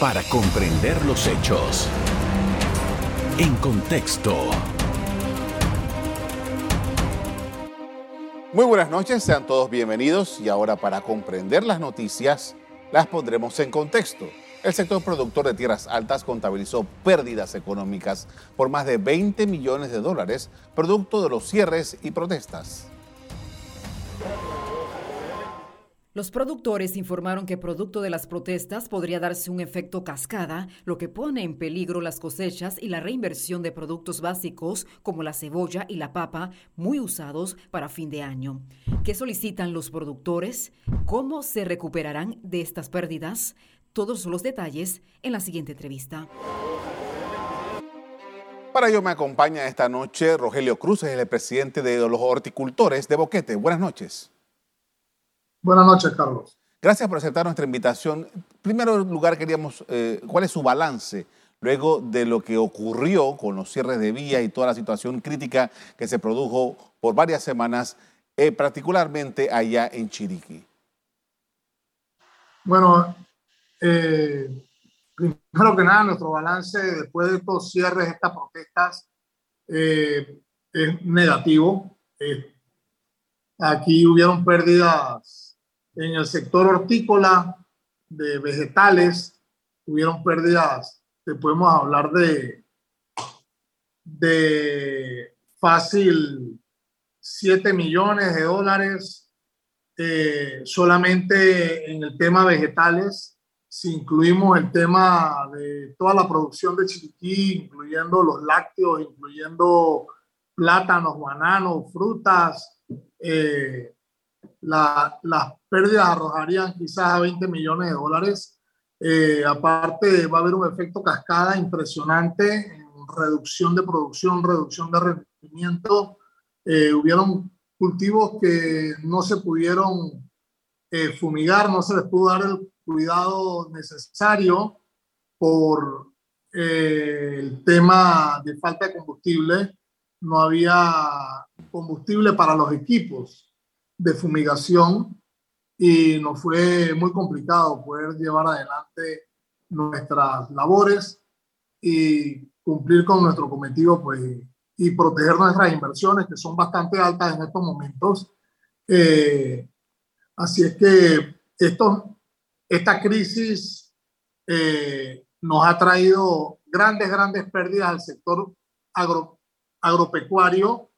para comprender los hechos. En contexto. Muy buenas noches, sean todos bienvenidos y ahora para comprender las noticias las pondremos en contexto. El sector productor de tierras altas contabilizó pérdidas económicas por más de 20 millones de dólares, producto de los cierres y protestas. Los productores informaron que producto de las protestas podría darse un efecto cascada, lo que pone en peligro las cosechas y la reinversión de productos básicos como la cebolla y la papa, muy usados para fin de año. ¿Qué solicitan los productores? ¿Cómo se recuperarán de estas pérdidas? Todos los detalles en la siguiente entrevista. Para ello me acompaña esta noche Rogelio Cruz, el presidente de los horticultores de Boquete. Buenas noches. Buenas noches, Carlos. Gracias por aceptar nuestra invitación. En primer lugar, queríamos, eh, ¿cuál es su balance luego de lo que ocurrió con los cierres de vía y toda la situación crítica que se produjo por varias semanas, eh, particularmente allá en Chiriquí? Bueno, eh, primero que nada, nuestro balance después de estos cierres, estas protestas, es negativo. aquí hubieron pérdidas en el sector hortícola, de vegetales, tuvieron pérdidas, te podemos hablar de, de fácil 7 millones de dólares eh, solamente en el tema vegetales. Si incluimos el tema de toda la producción de Chiriquí, incluyendo los lácteos, incluyendo plátanos, bananos, frutas, eh, las pérdidas arrojarían quizás a 20 millones de dólares. Eh, aparte, va a haber un efecto cascada impresionante en reducción de producción, reducción de rendimiento. Eh, hubieron cultivos que no se pudieron eh, fumigar, no se les pudo dar el cuidado necesario por el tema de falta de combustible. No había combustible para los equipos de fumigación y nos fue muy complicado poder llevar adelante nuestras labores y cumplir con nuestro cometido pues, y proteger nuestras inversiones que son bastante altas en estos momentos. Eh, así es que esto, esta crisis eh, nos ha traído grandes, grandes pérdidas al sector agro, agropecuario,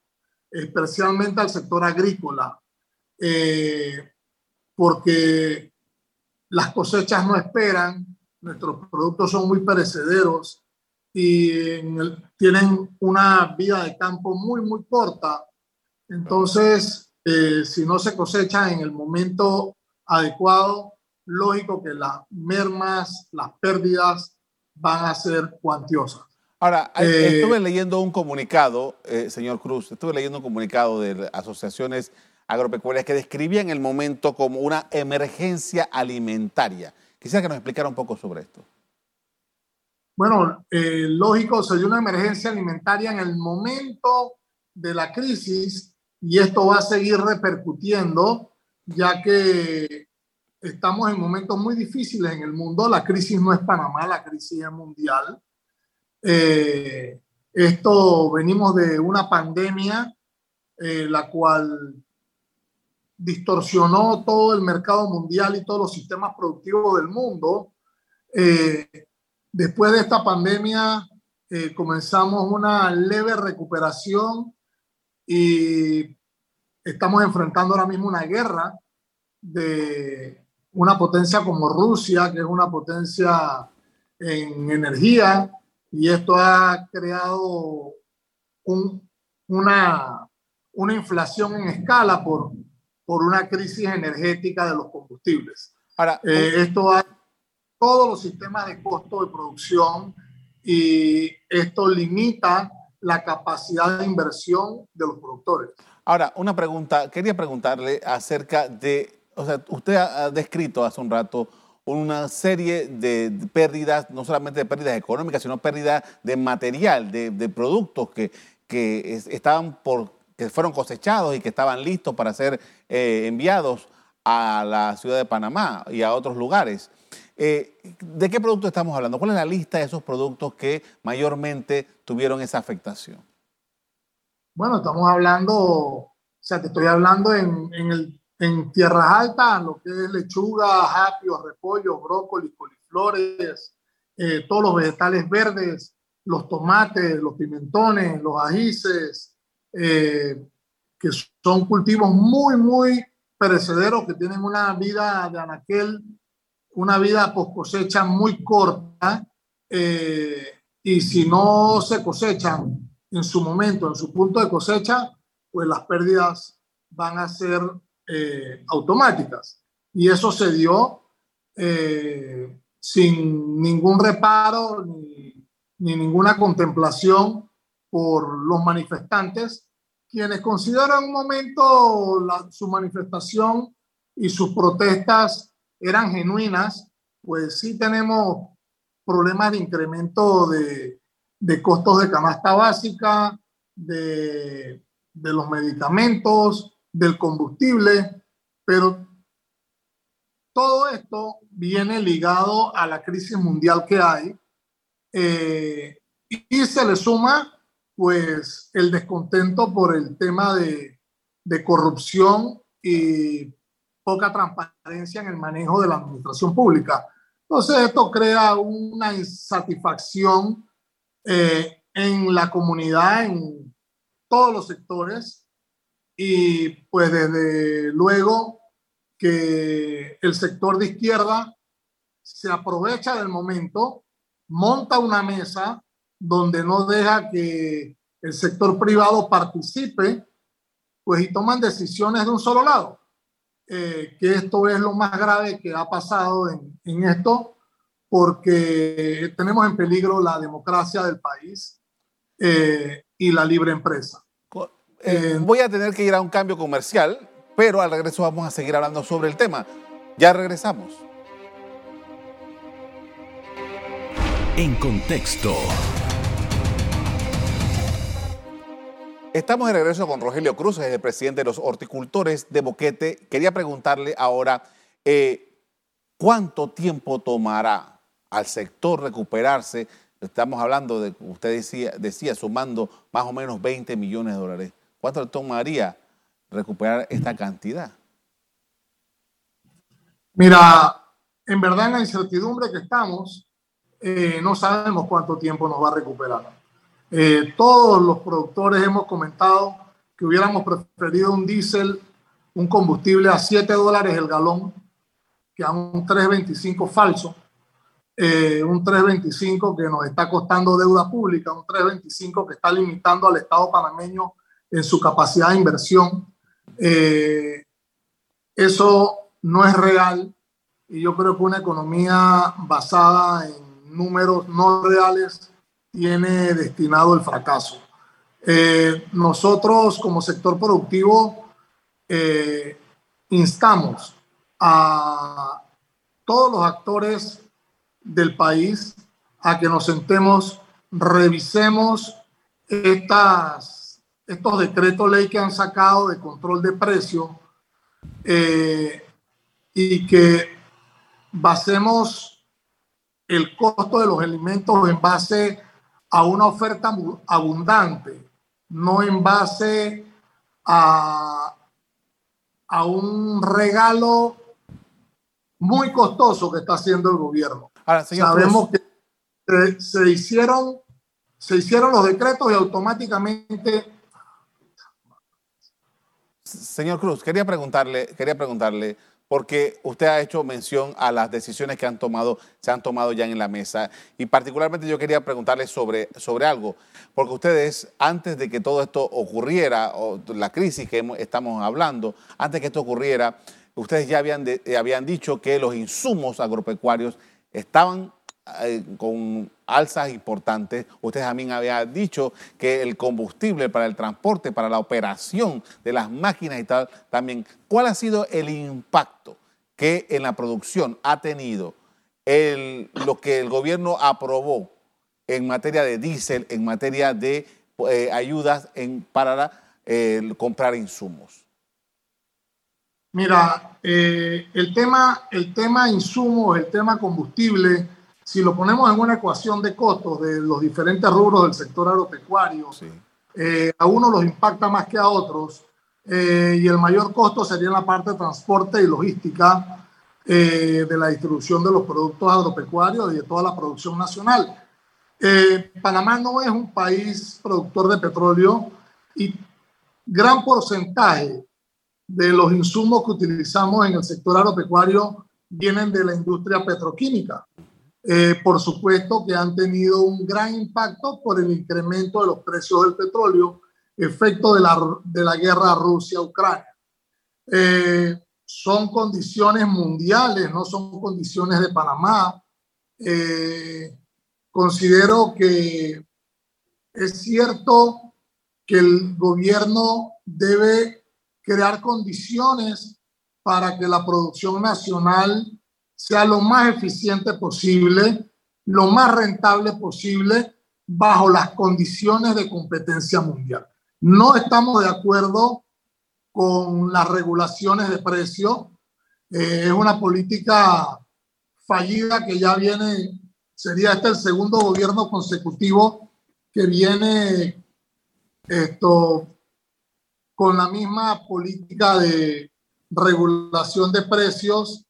especialmente al sector agrícola. Eh, porque las cosechas no esperan, nuestros productos son muy perecederos y tienen una vida de campo muy, muy corta. Entonces, eh, si no se cosecha en el momento adecuado, lógico que las mermas, las pérdidas van a ser cuantiosas. Ahora, eh, estuve leyendo un comunicado, señor Cruz, estuve leyendo un comunicado de asociaciones agropecuarias que describían el momento como una emergencia alimentaria. Quisiera que nos explicara un poco sobre esto. Bueno, eh, lógico, se dio una emergencia alimentaria en el momento de la crisis y esto va a seguir repercutiendo ya que estamos en momentos muy difíciles en el mundo. La crisis no es Panamá, la crisis es mundial. Eh, esto venimos de una pandemia, eh, la cual distorsionó todo el mercado mundial y todos los sistemas productivos del mundo. Eh, después de esta pandemia eh, comenzamos una leve recuperación y estamos enfrentando ahora mismo una guerra de una potencia como Rusia, que es una potencia en energía, y esto ha creado una, una inflación en escala por, por una crisis energética de los combustibles. Ahora, eh, esto va todos los sistemas de costo de producción y esto limita la capacidad de inversión de los productores. Ahora, una pregunta, quería preguntarle acerca de, o sea, usted ha descrito hace un rato una serie de pérdidas, no solamente de pérdidas económicas, sino pérdidas de material, de, de productos que, que estaban por que fueron cosechados y que estaban listos para ser eh, enviados a la ciudad de Panamá y a otros lugares. Eh, ¿De qué producto estamos hablando? ¿Cuál es la lista de esos productos que mayormente tuvieron esa afectación? Bueno, estamos hablando, o sea, te estoy hablando en, en, tierras altas, lo que es lechuga, apio, repollo, brócoli, coliflores, eh, todos los vegetales verdes, los tomates, los pimentones, los ajíes, eh, que son cultivos muy, muy perecederos, que tienen una vida de anaquel, una vida post cosecha muy corta, eh, y si no se cosechan en su momento, en su punto de cosecha, pues las pérdidas van a ser eh, automáticas. Y eso se dio sin ningún reparo ni ni ninguna contemplación por los manifestantes, quienes consideran un momento su manifestación y sus protestas eran genuinas, pues sí tenemos problemas de incremento de, de costos de canasta básica, de, de los medicamentos, del combustible, pero todo esto viene ligado a la crisis mundial que hay eh, y se le suma pues el descontento por el tema de, corrupción y poca transparencia en el manejo de la administración pública. Entonces esto crea una insatisfacción eh, en la comunidad, en todos los sectores y pues desde luego que el sector de izquierda se aprovecha del momento monta una mesa donde no deja que el sector privado participe, pues y toman decisiones de un solo lado. Eh, que esto es lo más grave que ha pasado en, en, esto, porque tenemos en peligro la democracia del país eh, y la libre empresa. Eh, voy a tener que ir a un cambio comercial, pero al regreso vamos a seguir hablando sobre el tema. Ya regresamos. En contexto. Estamos de regreso con Rogelio Cruz, el presidente de los horticultores de Boquete. Quería preguntarle ahora, eh, ¿cuánto tiempo tomará al sector recuperarse? Estamos hablando de, usted decía, sumando más o menos 20 millones de dólares. ¿Cuánto tomaría recuperar esta cantidad? Mira, en verdad en la incertidumbre que estamos, eh, no sabemos cuánto tiempo nos va a recuperar. Eh, todos los productores hemos comentado que hubiéramos preferido un diésel, un combustible a 7 dólares el galón, que a un 3.25 falso, eh, un 3.25 que nos está costando deuda pública, un 3.25 que está limitando al Estado panameño en su capacidad de inversión. eso no es real y yo creo que una economía basada en números no reales tiene destinado el fracaso. Eh, nosotros como sector productivo eh, instamos a todos los actores del país a que nos sentemos, revisemos estas, estos decretos ley que han sacado de control de precio eh, y que basemos el costo de los alimentos en base a una oferta abundante, no en base a, a un regalo muy costoso que está haciendo el gobierno. Sabemos que se hicieron, se hicieron los decretos y automáticamente Señor Cruz, quería preguntarle, quería preguntarle, porque usted ha hecho mención a las decisiones que han tomado, se han tomado ya en la mesa. Y particularmente yo quería preguntarle sobre, sobre algo, porque ustedes, antes de que todo esto ocurriera, o la crisis que estamos hablando, antes de que esto ocurriera, ustedes ya habían, eh, habían dicho que los insumos agropecuarios estaban eh, con alzas importantes. Ustedes también habían dicho que el combustible para el transporte, para la operación de las máquinas y tal, también. ¿Cuál ha sido el impacto que en la producción ha tenido lo que el gobierno aprobó en materia de diésel, en materia de eh, ayudas para comprar insumos? Mira, eh, el, tema, el tema insumos, el tema combustible, si lo ponemos en una ecuación de costos de los diferentes rubros del sector agropecuario, eh, a uno los impacta más que a otros eh, y el mayor costo sería en la parte de transporte y logística de la distribución de los productos agropecuarios y de toda la producción nacional. Panamá no es un país productor de petróleo y gran porcentaje de los insumos que utilizamos en el sector agropecuario vienen de la industria petroquímica. Eh, por supuesto que han tenido un gran impacto por el incremento de los precios del petróleo, efecto de la, de la guerra Rusia-Ucrania. Eh, son condiciones mundiales, no son condiciones de Panamá. Eh, considero que es cierto que el gobierno debe crear condiciones para que la producción nacional sea lo más eficiente posible, lo más rentable posible, bajo las condiciones de competencia mundial. No estamos de acuerdo con las regulaciones de precio. Eh, es una política fallida que ya viene, sería este el segundo gobierno consecutivo que viene esto con la misma política de regulación de precios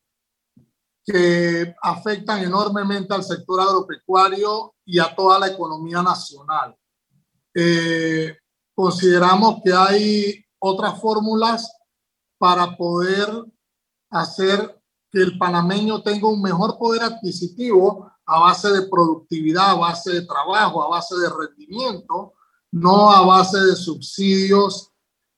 que afectan enormemente al sector agropecuario y a toda la economía nacional. Eh, consideramos que hay otras fórmulas para poder hacer que el panameño tenga un mejor poder adquisitivo a base de productividad, a base de trabajo, a base de rendimiento, no a base de subsidios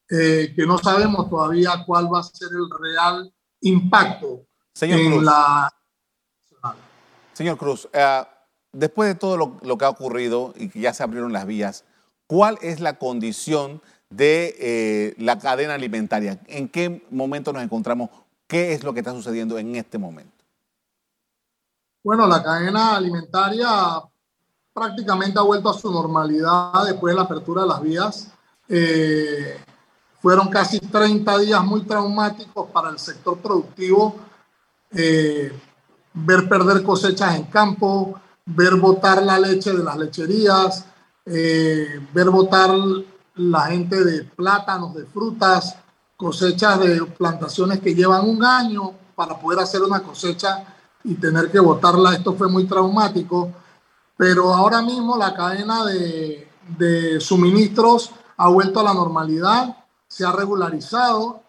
eh, que no sabemos todavía cuál va a ser el real impacto Señor en Cruz. la... Señor Cruz, eh, después de todo lo, que ha ocurrido y que ya se abrieron las vías, ¿cuál es la condición de eh, la cadena alimentaria? ¿En qué momento nos encontramos? ¿Qué es lo que está sucediendo en este momento? Bueno, la cadena alimentaria prácticamente ha vuelto a su normalidad después de la apertura de las vías. Eh, fueron casi 30 días muy traumáticos para el sector productivo. Eh, ver perder cosechas en campo, ver botar la leche de las lecherías, eh, ver botar la gente de plátanos, de frutas, cosechas de plantaciones que llevan un año para poder hacer una cosecha y tener que botarla. Esto fue muy traumático, pero ahora mismo la cadena de, suministros ha vuelto a la normalidad se ha regularizado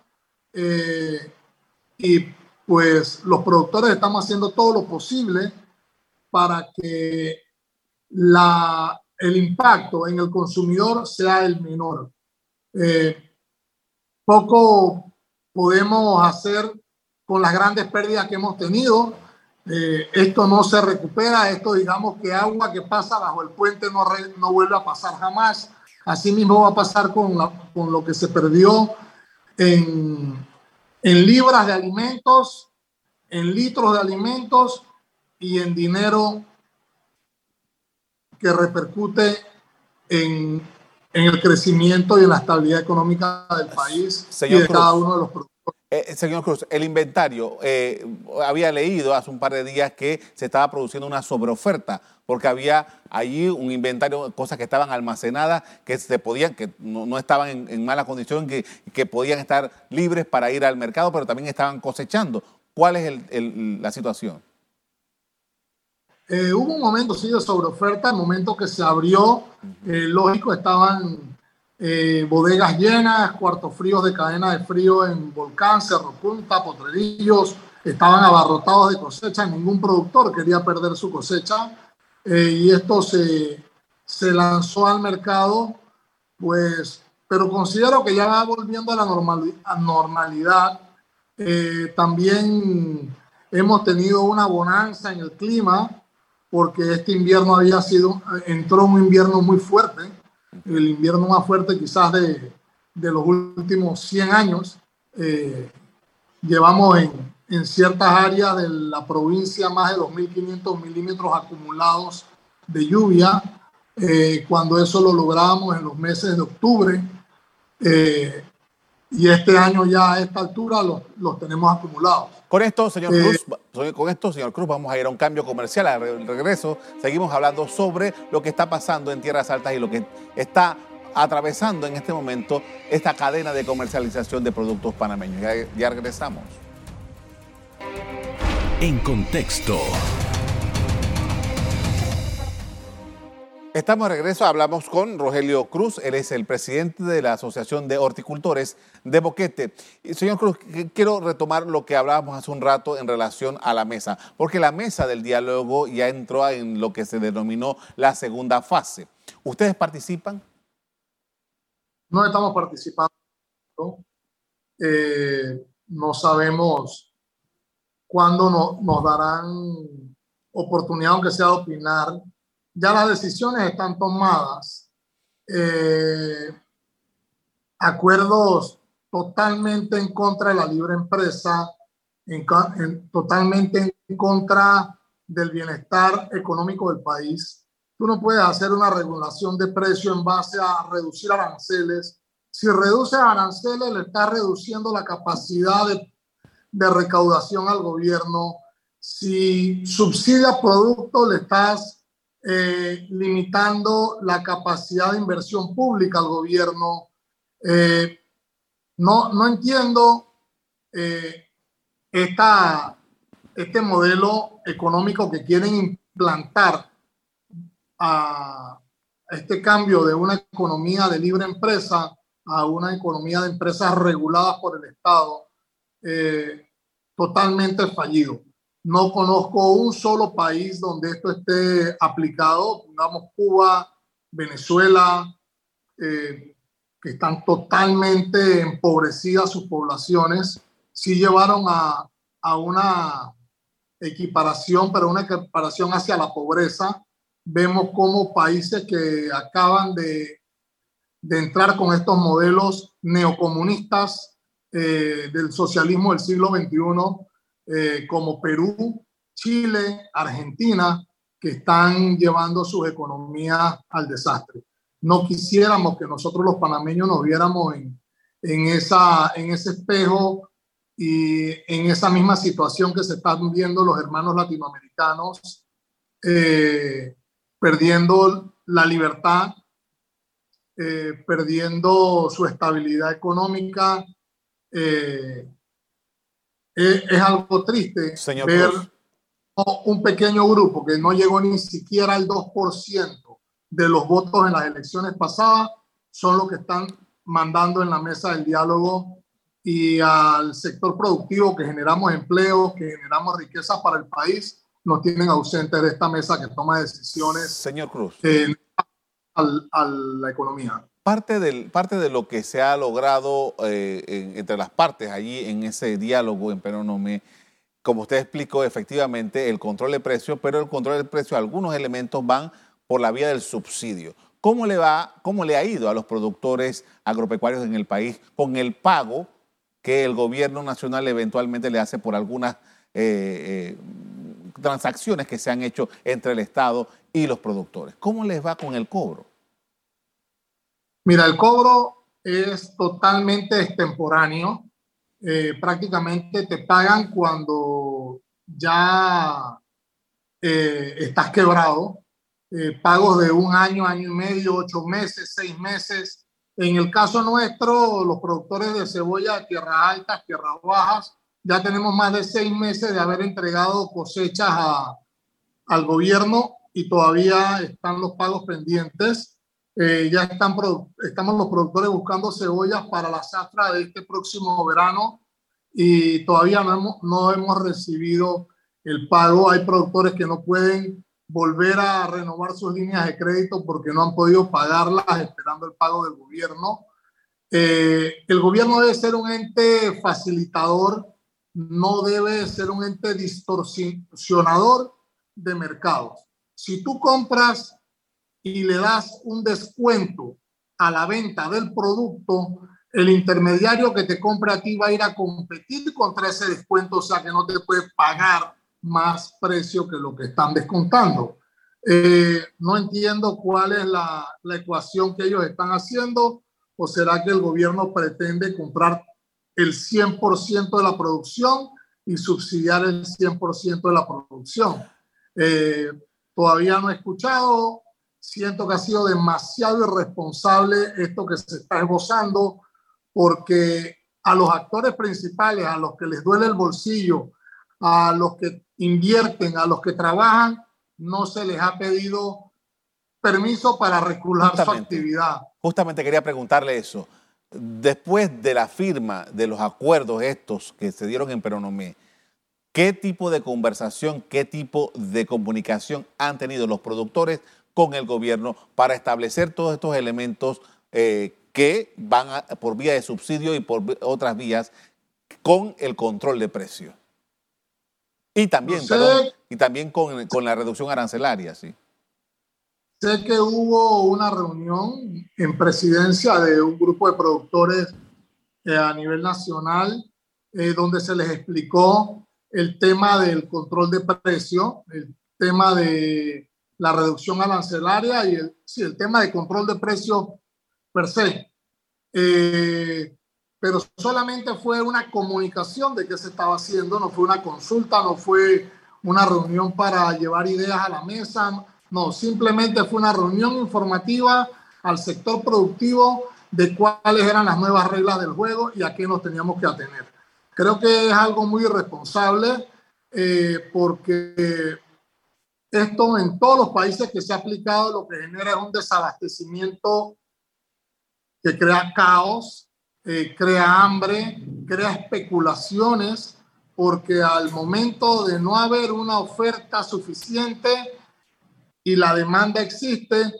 eh, y pues los productores estamos haciendo todo lo posible para que la, el impacto en el consumidor sea el menor. Eh, poco podemos hacer con las grandes pérdidas que hemos tenido. Eh, esto no se recupera, esto digamos que agua que pasa bajo el puente no, no vuelve a pasar jamás. Así mismo va a pasar con, con lo que se perdió en, en libras de alimentos, en litros de alimentos y en dinero que repercute en, en, el crecimiento y en la estabilidad económica del país y de cada uno de los productos. Eh, señor Cruz, el inventario, eh, había leído hace un par de días que se estaba produciendo una sobreoferta porque había allí un inventario, cosas que estaban almacenadas, que se podían, que no, estaban en, mala condición, que, que, podían estar libres para ir al mercado, pero también estaban cosechando. ¿Cuál es la situación? Eh, hubo un momento, sí, de sobreoferta, el momento que se abrió, eh, lógico, estaban eh, bodegas llenas, cuartos fríos de cadena de frío en Volcán, Cerro Punta, Potrerillos, estaban abarrotados de cosecha, ningún productor quería perder su cosecha eh, y esto se, se lanzó al mercado, pues, pero considero que ya va volviendo a la normalidad. Eh, también hemos tenido una bonanza en el clima, porque este invierno había sido, entró un invierno muy fuerte, el invierno más fuerte quizás de, de los últimos 100 años. Eh, llevamos en, en ciertas áreas de la provincia más de 2.500 milímetros acumulados de lluvia, eh, cuando eso lo logramos en los meses de octubre. Eh, y este año ya a esta altura los, los tenemos acumulados. Con esto, señor Cruz, con esto, señor Cruz, vamos a ir a un cambio comercial. Al regreso, seguimos hablando sobre lo que está pasando en Tierras Altas y lo que está atravesando en este momento esta cadena de comercialización de productos panameños. Ya, ya regresamos. En contexto. Estamos de regreso, hablamos con Rogelio Cruz, él es el presidente de la Asociación de Horticultores de Boquete. señor Cruz, quiero retomar lo que hablábamos hace un rato en relación a la mesa, porque la mesa del diálogo ya entró en lo que se denominó la segunda fase. ¿Ustedes participan? No estamos participando. Eh, no sabemos cuándo nos darán oportunidad, aunque sea de opinar ya las decisiones están tomadas. Eh, acuerdos totalmente en contra de la libre empresa, en, totalmente en contra del bienestar económico del país. Tú no puedes hacer una regulación de precio en base a reducir aranceles. Si reduces aranceles, le estás reduciendo la capacidad de, de recaudación al gobierno. Si subsidias productos, le estás eh, limitando la capacidad de inversión pública al gobierno. Eh, no, no entiendo eh, esta, este modelo económico que quieren implantar a este cambio de una economía de libre empresa a una economía de empresas reguladas por el Estado totalmente fallido. No conozco un solo país donde esto esté aplicado, pongamos Cuba, Venezuela, eh, que están totalmente empobrecidas sus poblaciones, sí llevaron a, a una equiparación, pero una equiparación hacia la pobreza. Vemos como países que acaban de, de entrar con estos modelos neocomunistas eh, del socialismo del siglo XXI eh, como Perú, Chile, Argentina, que están llevando sus economías al desastre. No quisiéramos que nosotros los panameños nos viéramos en, en, esa, en ese espejo y en esa misma situación que se están viendo los hermanos latinoamericanos, eh, perdiendo la libertad, eh, perdiendo su estabilidad económica, eh, es, algo triste ver un pequeño grupo que no llegó ni siquiera al 2% de los votos en las elecciones pasadas, son los que están mandando en la mesa del diálogo y al sector productivo que generamos empleo, que generamos riqueza para el país, nos tienen ausentes de esta mesa que toma decisiones. Señor Cruz. a la economía. Parte, del, parte de lo que se ha logrado eh, entre las partes allí en ese diálogo en Peronome, como usted explicó, efectivamente, el control de precio, pero el control de precio, algunos elementos van por la vía del subsidio. ¿Cómo le, va, ¿Cómo le ha ido a los productores agropecuarios en el país con el pago que el gobierno nacional eventualmente le hace por algunas eh, eh, transacciones que se han hecho entre el Estado y los productores? ¿Cómo les va con el cobro? Mira, el cobro es totalmente extemporáneo. Eh, prácticamente te pagan cuando ya eh, estás quebrado. Eh, pagos de un año, año y medio, ocho meses, seis meses. En el caso nuestro, los productores de cebolla tierras altas, tierras bajas, ya tenemos más de seis meses de haber entregado cosechas al gobierno y todavía están los pagos pendientes. Eh, ya están estamos los productores buscando cebollas para la zafra de este próximo verano y todavía no hemos, no hemos recibido el pago. Hay productores que no pueden volver a renovar sus líneas de crédito porque no han podido pagarlas esperando el pago del gobierno. Eh, el gobierno debe ser un ente facilitador, no debe ser un ente distorsionador de mercados. Si tú compras y le das un descuento a la venta del producto, el intermediario que te compra a ti va a ir a competir contra ese descuento, o sea que no te puede pagar más precio que lo que están descontando. Eh, no entiendo cuál es la, la, ecuación que ellos están haciendo. ¿O será que el gobierno pretende comprar el 100% de la producción y subsidiar el 100% de la producción? Eh, todavía no he escuchado, siento que ha sido demasiado irresponsable esto que se está esbozando, porque a los actores principales, a los que les duele el bolsillo, a los que invierten, a los que trabajan, no se les ha pedido permiso para regular su actividad. Justamente quería preguntarle eso. Después de la firma de los acuerdos estos que se dieron en Peronomé, ¿qué tipo de conversación, qué tipo de comunicación han tenido los productores con el gobierno para establecer todos estos elementos eh, que van por vía de subsidio y por otras vías con el control de precios? Y también, y también con, con, la reducción arancelaria, sí. Sé que hubo una reunión en presidencia de un grupo de productores eh, a nivel nacional eh, donde se les explicó el tema del control de precio, el tema de la reducción arancelaria y el, sí, el tema de control de precio per se. Eh, pero solamente fue una comunicación de qué se estaba haciendo, no fue una consulta, no fue una reunión para llevar ideas a la mesa, no, simplemente fue una reunión informativa al sector productivo de cuáles eran las nuevas reglas del juego y a qué nos teníamos que atener. Creo que es algo muy irresponsable eh, porque esto en todos los países que se ha aplicado lo que genera es un desabastecimiento que crea caos, eh, crea hambre, crea especulaciones, porque al momento de no haber una oferta suficiente y la demanda existe,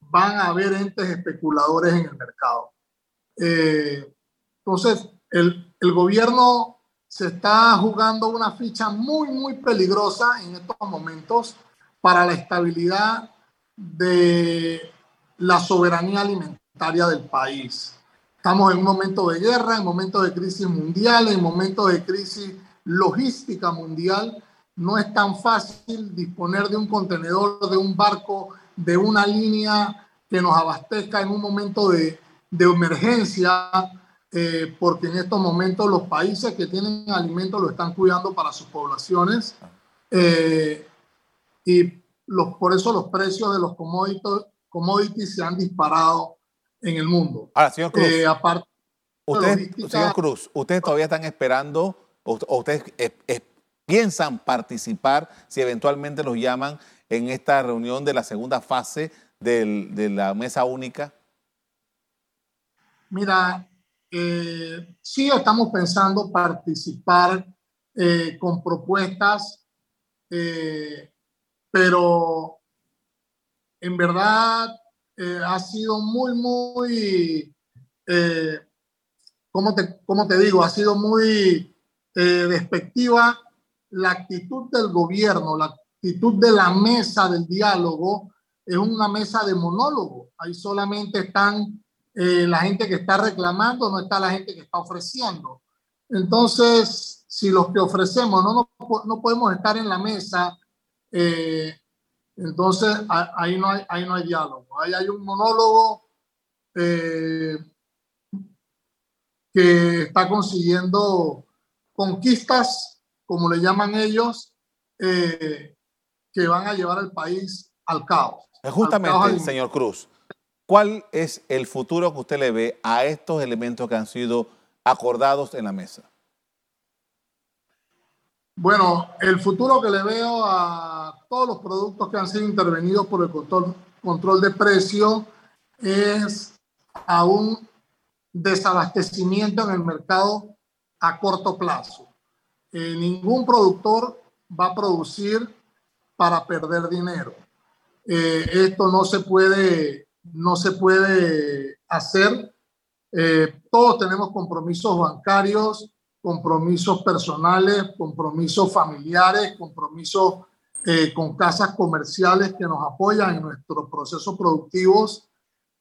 van a haber entes especuladores en el mercado. Eh, entonces, el, el gobierno se está jugando una ficha muy, muy peligrosa en estos momentos para la estabilidad de la soberanía alimentaria del país. Estamos en un momento de guerra, en momento de crisis mundial, en momento de crisis logística mundial. No es tan fácil disponer de un contenedor, de un barco, de una línea que nos abastezca en un momento de, de emergencia, eh, porque en estos momentos los países que tienen alimentos lo están cuidando para sus poblaciones. Eh, y los, por eso los precios de los commodities, commodities se han disparado en el mundo. Ahora, señor Cruz, eh, aparte usted, señor Cruz, ¿ustedes todavía están esperando o, ustedes piensan participar si eventualmente los llaman en esta reunión de la segunda fase de la mesa única? Mira, eh, sí estamos pensando participar eh, con propuestas, pero en verdad eh, ha sido muy, muy, eh, ¿cómo, te, ¿cómo, te, digo? Ha sido muy eh, despectiva la actitud del gobierno, la actitud de la mesa del diálogo. Es una mesa de monólogo. Ahí solamente están la gente que está reclamando, no está la gente que está ofreciendo. Entonces, si los que ofrecemos no, no, no podemos estar en la mesa, eh, entonces, ahí no hay, ahí no hay diálogo. Ahí hay un monólogo eh, que está consiguiendo conquistas, como le llaman ellos, eh, que van a llevar al país al caos. Justamente, señor Cruz, ¿cuál es el futuro que usted le ve a estos elementos que han sido acordados en la mesa? Bueno, el futuro que le veo a todos los productos que han sido intervenidos por el control, de precio es a un desabastecimiento en el mercado a corto plazo. Eh, ningún productor va a producir para perder dinero. Eh, esto no se puede, no se puede hacer. Eh, todos tenemos compromisos bancarios compromisos personales, compromisos familiares, compromisos eh, con casas comerciales que nos apoyan en nuestros procesos productivos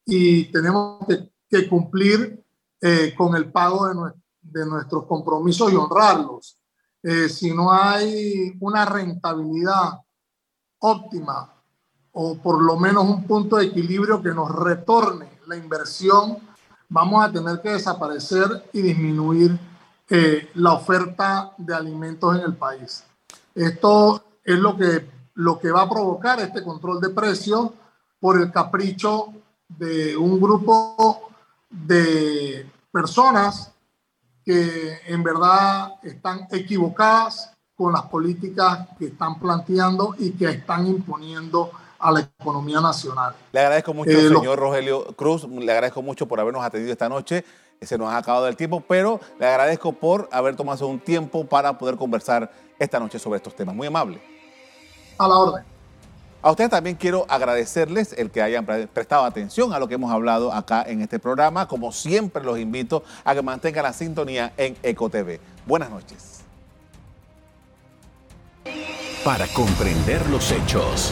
y tenemos que, cumplir eh, con el pago de, nuestros compromisos y honrarlos. Si no hay una rentabilidad óptima o por lo menos un punto de equilibrio que nos retorne la inversión, vamos a tener que desaparecer y disminuir eh, la oferta de alimentos en el país. Esto es lo que, lo que va a provocar este control de precios por el capricho de un grupo de personas que en verdad están equivocadas con las políticas que están planteando y que están imponiendo a la economía nacional. Le agradezco mucho, eh, señor Rogelio Cruz, le agradezco mucho por habernos atendido esta noche. Se nos ha acabado el tiempo, pero le agradezco por haber tomado un tiempo para poder conversar esta noche sobre estos temas. Muy amable. A la orden. A ustedes también quiero agradecerles el que hayan prestado atención a lo que hemos hablado acá en este programa. Como siempre, los invito a que mantengan la sintonía en EcoTV. Buenas noches. Para comprender los hechos.